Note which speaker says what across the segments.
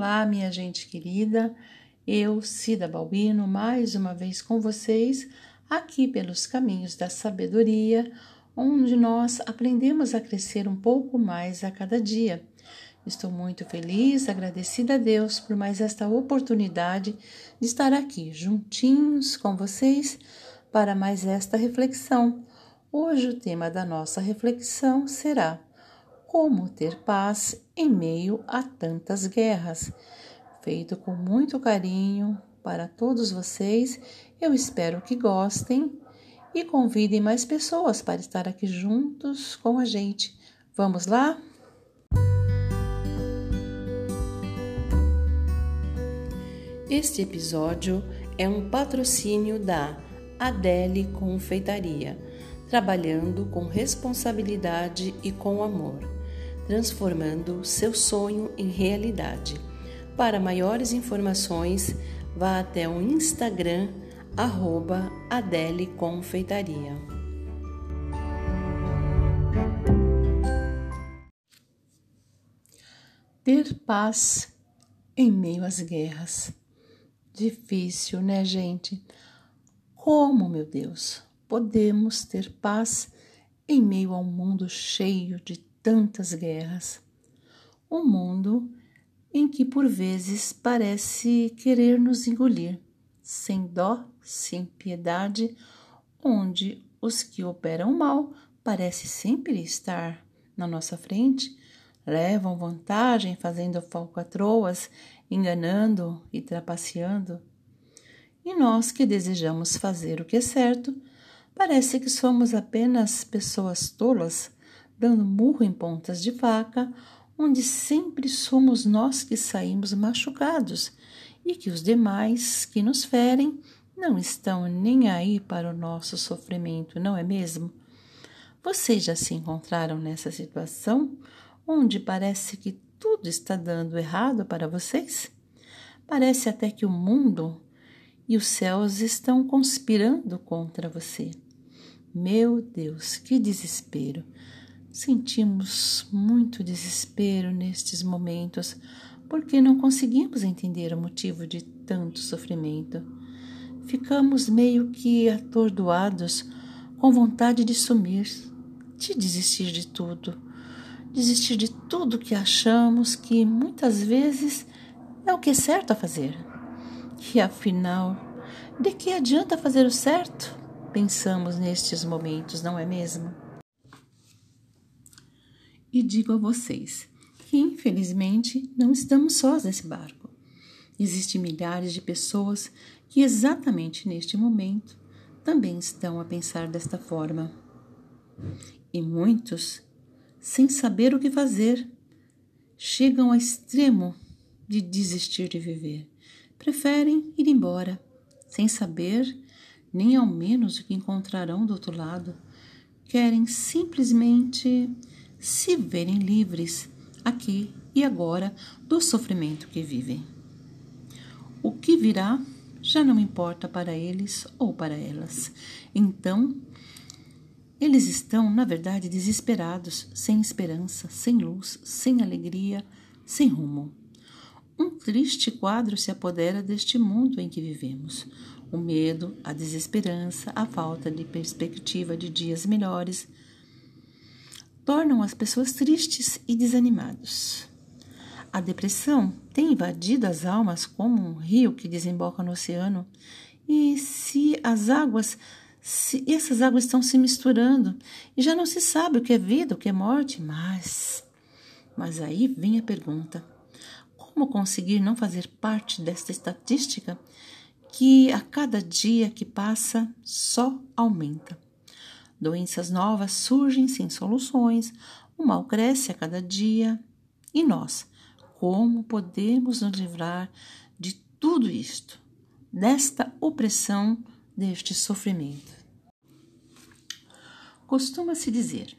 Speaker 1: Olá, minha gente querida. Eu, Cida Balbino, mais uma vez com vocês, aqui pelos caminhos da sabedoria, onde nós aprendemos a crescer um pouco mais a cada dia. Estou muito feliz, agradecida a Deus por mais esta oportunidade de estar aqui juntinhos com vocês para mais esta reflexão. Hoje o tema da nossa reflexão será como ter paz em meio a tantas guerras. Feito com muito carinho para todos vocês, eu espero que gostem e convidem mais pessoas para estar aqui juntos com a gente. Vamos lá? Este episódio é um patrocínio da Adele Confeitaria, trabalhando com responsabilidade e com amor transformando seu sonho em realidade. Para maiores informações, vá até o Instagram arroba Adele Confeitaria. Ter paz em meio às guerras. Difícil, né, gente? Como, meu Deus, podemos ter paz em meio a um mundo cheio de tantas guerras. Um mundo em que por vezes parece querer nos engolir, sem dó, sem piedade, onde os que operam mal parecem sempre estar na nossa frente, levam vantagem fazendo falcatroas, enganando e trapaceando. E nós que desejamos fazer o que é certo, parece que somos apenas pessoas tolas dando murro em pontas de faca, onde sempre somos nós que saímos machucados e que os demais que nos ferem não estão nem aí para o nosso sofrimento, não é mesmo? Vocês já se encontraram nessa situação onde parece que tudo está dando errado para vocês? Parece até que o mundo e os céus estão conspirando contra você. Meu Deus, que desespero! Sentimos muito desespero nestes momentos porque não conseguimos entender o motivo de tanto sofrimento. Ficamos meio que atordoados, com vontade de sumir, de desistir de tudo, desistir de tudo que achamos que muitas vezes é o que é certo a fazer. E afinal, de que adianta fazer o certo? Pensamos nestes momentos, não é mesmo? E digo a vocês que, infelizmente, não estamos sós nesse barco. Existem milhares de pessoas que, exatamente neste momento, também estão a pensar desta forma. E muitos, sem saber o que fazer, chegam ao extremo de desistir de viver. Preferem ir embora, sem saber nem ao menos o que encontrarão do outro lado. Querem simplesmente se verem livres aqui e agora do sofrimento que vivem. O que virá já não importa para eles ou para elas. Então, eles estão, na verdade, desesperados, sem esperança, sem luz, sem alegria, sem rumo. Um triste quadro se apodera deste mundo em que vivemos. O medo, a desesperança, a falta de perspectiva de dias melhores tornam as pessoas tristes e desanimados. A depressão tem invadido as almas como um rio que desemboca no oceano, e se as águas, se essas águas estão se misturando e já não se sabe o que é vida, o que é morte, mas mas aí vem a pergunta: como conseguir não fazer parte desta estatística que a cada dia que passa só aumenta? Doenças novas surgem sem soluções, o mal cresce a cada dia. E nós, como podemos nos livrar de tudo isto, desta opressão, deste sofrimento? Costuma-se dizer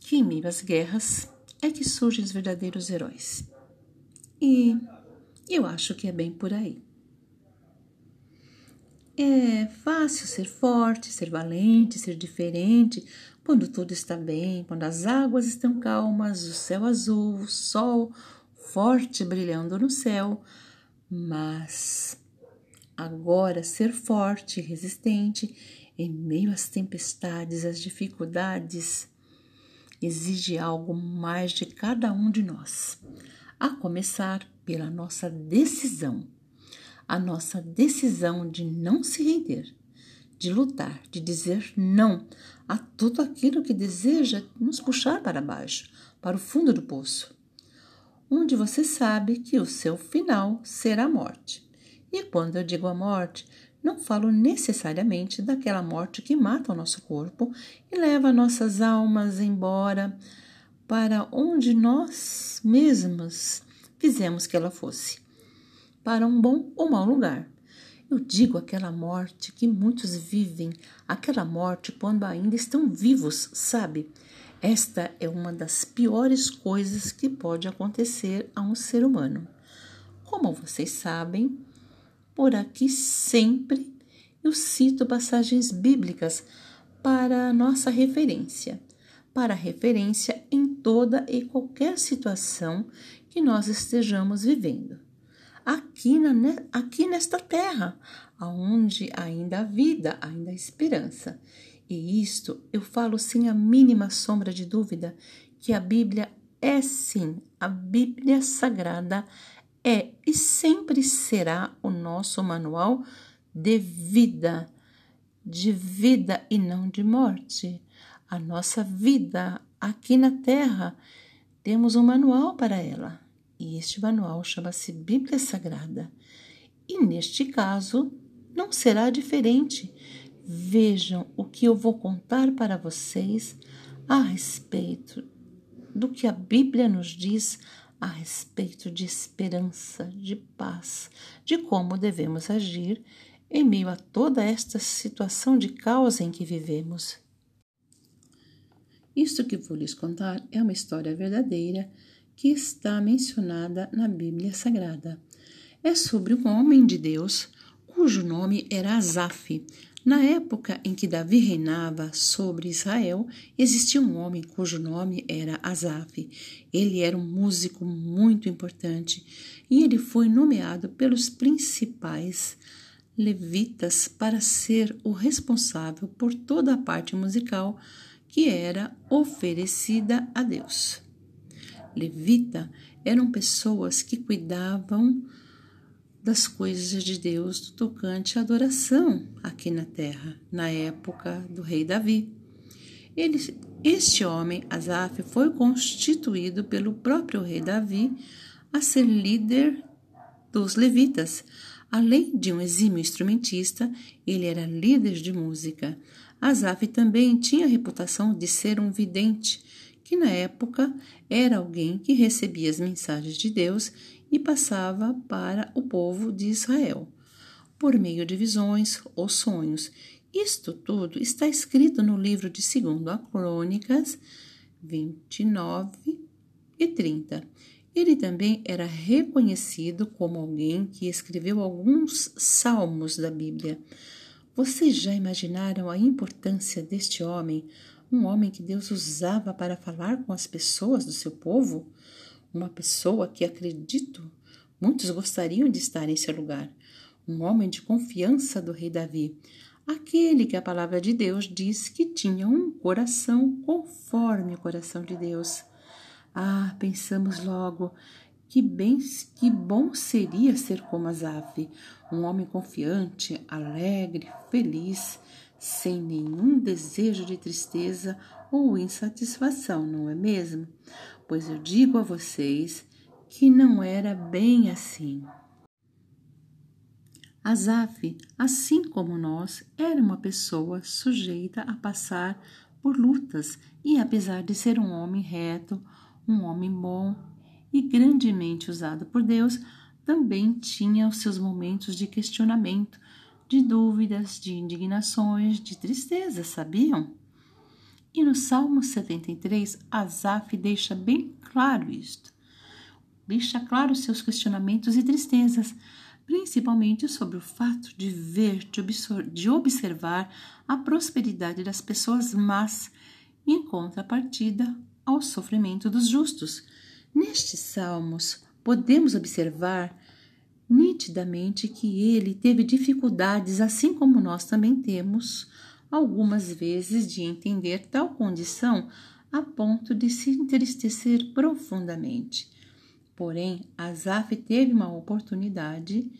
Speaker 1: que em meio às guerras é que surgem os verdadeiros heróis. E eu acho que é bem por aí. É fácil ser forte, ser valente, ser diferente quando tudo está bem, quando as águas estão calmas, o céu azul, o sol, forte brilhando no céu, mas agora ser forte e resistente em meio às tempestades, às dificuldades, exige algo mais de cada um de nós, a começar pela nossa decisão, a nossa decisão de não se render, de lutar, de dizer não a tudo aquilo que deseja nos puxar para baixo, para o fundo do poço, onde você sabe que o seu final será a morte. E quando eu digo a morte, não falo necessariamente daquela morte que mata o nosso corpo e leva nossas almas embora para onde nós mesmos fizemos que ela fosse para um bom ou mau lugar. Eu digo aquela morte que muitos vivem, aquela morte quando ainda estão vivos, sabe? Esta é uma das piores coisas que pode acontecer a um ser humano. Como vocês sabem, por aqui sempre eu cito passagens bíblicas para nossa referência, para referência em toda e qualquer situação que nós estejamos vivendo. Aqui, na, aqui nesta terra, onde ainda há vida, ainda há esperança. E isto eu falo sem a mínima sombra de dúvida que a Bíblia é sim, a Bíblia Sagrada é e sempre será o nosso manual de vida, de vida e não de morte. A nossa vida aqui na Terra, temos um manual para ela, e este manual chama-se Bíblia Sagrada. E neste caso, não será diferente. Vejam o que eu vou contar para vocês a respeito do que a Bíblia nos diz a respeito de esperança, de paz, de como devemos agir em meio a toda esta situação de causa em que vivemos. Isto que vou lhes contar é uma história verdadeira que está mencionada na Bíblia Sagrada. É sobre um homem de Deus cujo nome era Asaf, na época em que Davi reinava sobre Israel, existia um homem cujo nome era Asaf. Ele era um músico muito importante e ele foi nomeado pelos principais levitas para ser o responsável por toda a parte musical que era oferecida a Deus. Levita eram pessoas que cuidavam das coisas de Deus tocante à adoração aqui na terra, na época do rei Davi. Ele, este homem, Asaf, foi constituído pelo próprio rei Davi a ser líder dos levitas. Além de um exímio instrumentista, ele era líder de música. Asaf também tinha a reputação de ser um vidente, que na época era alguém que recebia as mensagens de Deus e passava para o povo de Israel, por meio de visões ou sonhos. Isto tudo está escrito no livro de 2 a Crônicas 29 e 30. Ele também era reconhecido como alguém que escreveu alguns salmos da Bíblia. Vocês já imaginaram a importância deste homem, um homem que Deus usava para falar com as pessoas do seu povo? uma pessoa que acredito muitos gostariam de estar em seu lugar, um homem de confiança do rei Davi, aquele que a palavra de Deus diz que tinha um coração conforme o coração de Deus. Ah, pensamos logo que bem, que bom seria ser como Asaf, um homem confiante, alegre, feliz, sem nenhum desejo de tristeza ou insatisfação, não é mesmo? pois eu digo a vocês que não era bem assim. Asaf, assim como nós, era uma pessoa sujeita a passar por lutas e, apesar de ser um homem reto, um homem bom e grandemente usado por Deus, também tinha os seus momentos de questionamento, de dúvidas, de indignações, de tristeza, sabiam? E no Salmo 73, Asaf deixa bem claro isto. Deixa claro seus questionamentos e tristezas, principalmente sobre o fato de ver, de observar a prosperidade das pessoas más em contrapartida ao sofrimento dos justos. Nestes salmos, podemos observar nitidamente que ele teve dificuldades, assim como nós também temos, algumas vezes, de entender tal condição a ponto de se entristecer profundamente. Porém, Asaf teve uma oportunidade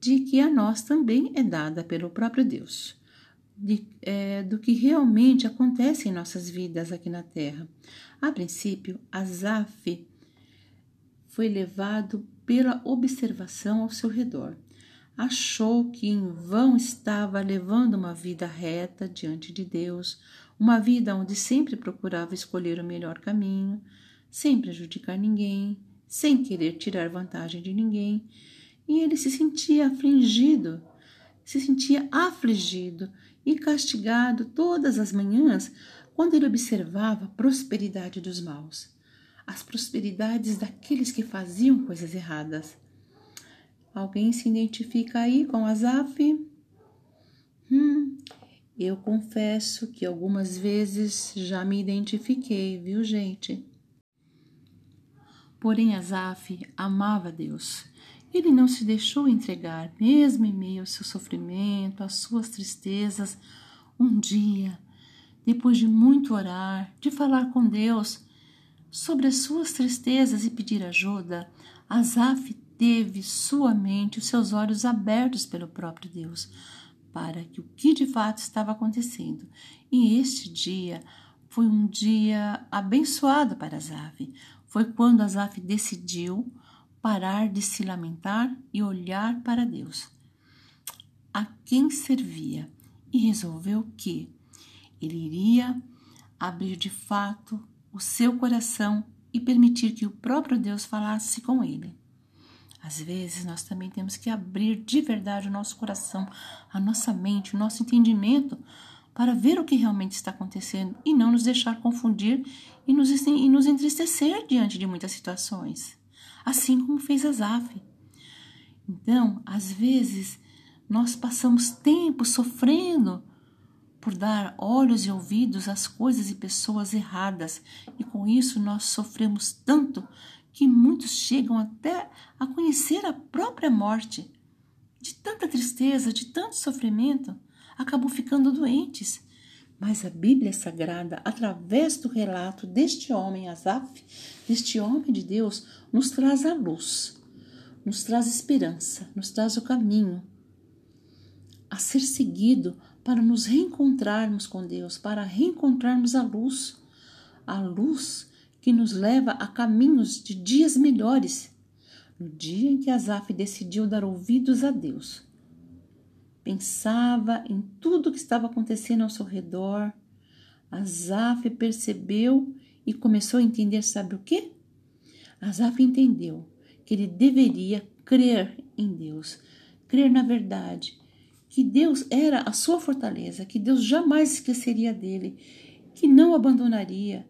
Speaker 1: de que a nós também é dada pelo próprio Deus, de, é, do que realmente acontece em nossas vidas aqui na Terra. A princípio, Asaf foi levado pela observação ao seu redor. Achou que em vão estava levando uma vida reta diante de Deus, uma vida onde sempre procurava escolher o melhor caminho, sem prejudicar ninguém, sem querer tirar vantagem de ninguém, e ele se sentia afligido, se sentia afligido e castigado todas as manhãs quando ele observava a prosperidade dos maus, as prosperidades daqueles que faziam coisas erradas. Alguém se identifica aí com Asaf? Hum, eu confesso que algumas vezes já me identifiquei, viu, gente? Porém, Asaf amava Deus ele não se deixou entregar, mesmo em meio ao seu sofrimento, às suas tristezas. Um dia, depois de muito orar, de falar com Deus sobre as suas tristezas e pedir ajuda, Asaf teve sua mente, os seus olhos abertos pelo próprio Deus, para que o que de fato estava acontecendo. E este dia foi um dia abençoado para Asaf. Foi quando Asaf decidiu parar de se lamentar e olhar para Deus, a quem servia, e resolveu que ele iria abrir de fato o seu coração e permitir que o próprio Deus falasse com ele. Às vezes nós também temos que abrir de verdade o nosso coração, a nossa mente, o nosso entendimento para ver o que realmente está acontecendo e não nos deixar confundir e nos, e nos entristecer diante de muitas situações assim como fez Asaf. Então, às vezes, nós passamos tempo sofrendo por dar olhos e ouvidos às coisas e pessoas erradas, e com isso nós sofremos tanto que muitos chegam até a conhecer a própria morte. De tanta tristeza, de tanto sofrimento, acabam ficando doentes mas a Bíblia Sagrada, através do relato deste homem, Asaf, deste homem de Deus, nos traz a luz, nos traz esperança, nos traz o caminho a ser seguido para nos reencontrarmos com Deus, para reencontrarmos a luz, a luz que nos leva a caminhos de dias melhores. No dia em que Asaf decidiu dar ouvidos a Deus, Pensava em tudo o que estava acontecendo ao seu redor. Azaf percebeu e começou a entender, sabe o que? Azaf entendeu que ele deveria crer em Deus, crer na verdade, que Deus era a sua fortaleza, que Deus jamais esqueceria dele, que não abandonaria.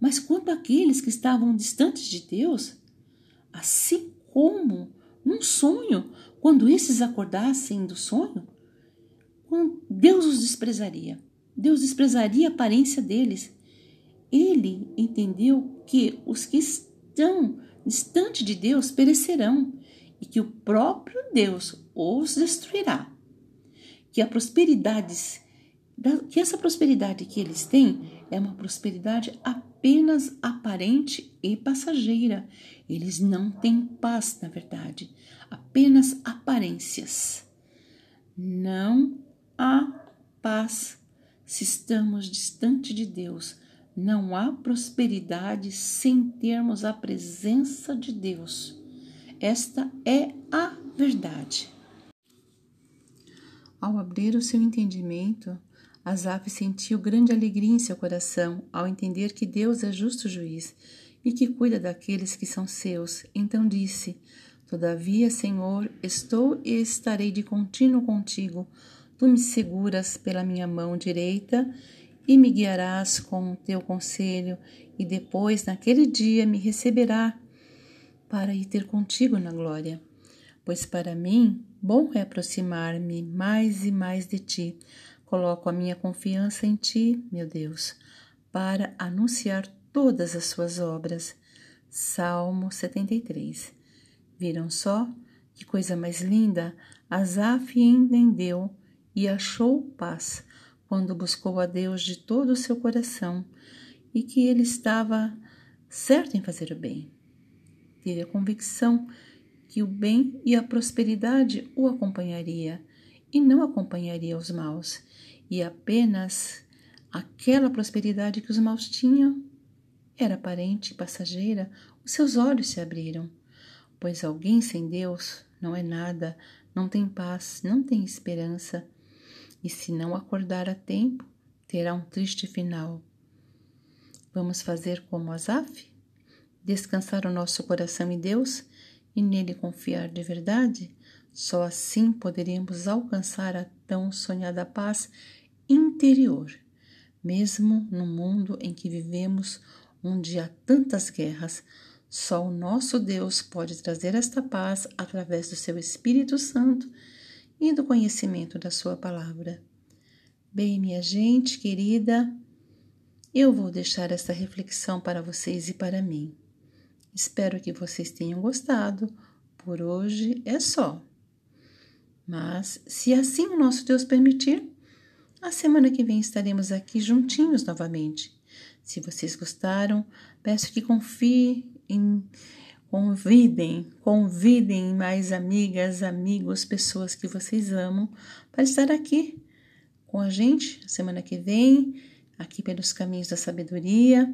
Speaker 1: Mas quanto àqueles que estavam distantes de Deus, assim como num sonho, quando esses acordassem do sonho, Deus os desprezaria. Deus desprezaria a aparência deles. Ele entendeu que os que estão distante de Deus perecerão e que o próprio Deus os destruirá. Que a prosperidade, que essa prosperidade que eles têm é uma prosperidade apenas aparente e passageira. Eles não têm paz, na verdade, apenas aparências. Não há paz se estamos distante de Deus. Não há prosperidade sem termos a presença de Deus. Esta é a verdade. Ao abrir o seu entendimento, Asaf sentiu grande alegria em seu coração ao entender que Deus é justo juiz e que cuida daqueles que são seus. Então disse: Todavia, Senhor, estou e estarei de contínuo contigo Tu me seguras pela minha mão direita e me guiarás com o teu conselho, e depois, naquele dia, me receberá para ir ter contigo na glória. Pois para mim, bom é aproximar-me mais e mais de ti. Coloco a minha confiança em ti, meu Deus, para anunciar todas as suas obras. Salmo 73. Viram só que coisa mais linda? Asaf entendeu e achou paz quando buscou a Deus de todo o seu coração e que ele estava certo em fazer o bem. Teve a convicção que o bem e a prosperidade o acompanharia e não acompanharia os maus, e apenas aquela prosperidade que os maus tinham era aparente e passageira, os seus olhos se abriram, pois alguém sem Deus não é nada, não tem paz, não tem esperança, e se não acordar a tempo, terá um triste final. Vamos fazer como Asaf? Descansar o nosso coração em Deus e nele confiar de verdade? Só assim poderemos alcançar a tão sonhada paz interior, mesmo no mundo em que vivemos, onde há tantas guerras. Só o nosso Deus pode trazer esta paz através do seu Espírito Santo e do conhecimento da Sua palavra. Bem, minha gente querida, eu vou deixar essa reflexão para vocês e para mim. Espero que vocês tenham gostado. Por hoje é só. Mas, se assim o nosso Deus permitir, a semana que vem estaremos aqui juntinhos novamente. Se vocês gostaram, peço que confiem, em, convidem, convidem mais amigas, amigos, pessoas que vocês amam para estar aqui com a gente semana que vem, aqui pelos caminhos da sabedoria,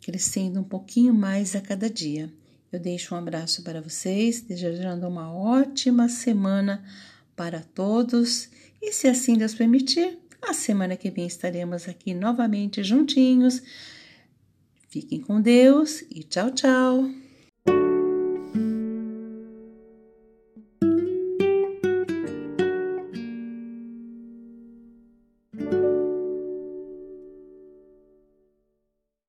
Speaker 1: crescendo um pouquinho mais a cada dia. Eu deixo um abraço para vocês, desejando uma ótima semana para todos e, se assim Deus permitir, a semana que vem estaremos aqui novamente juntinhos. Fiquem com Deus e tchau, tchau!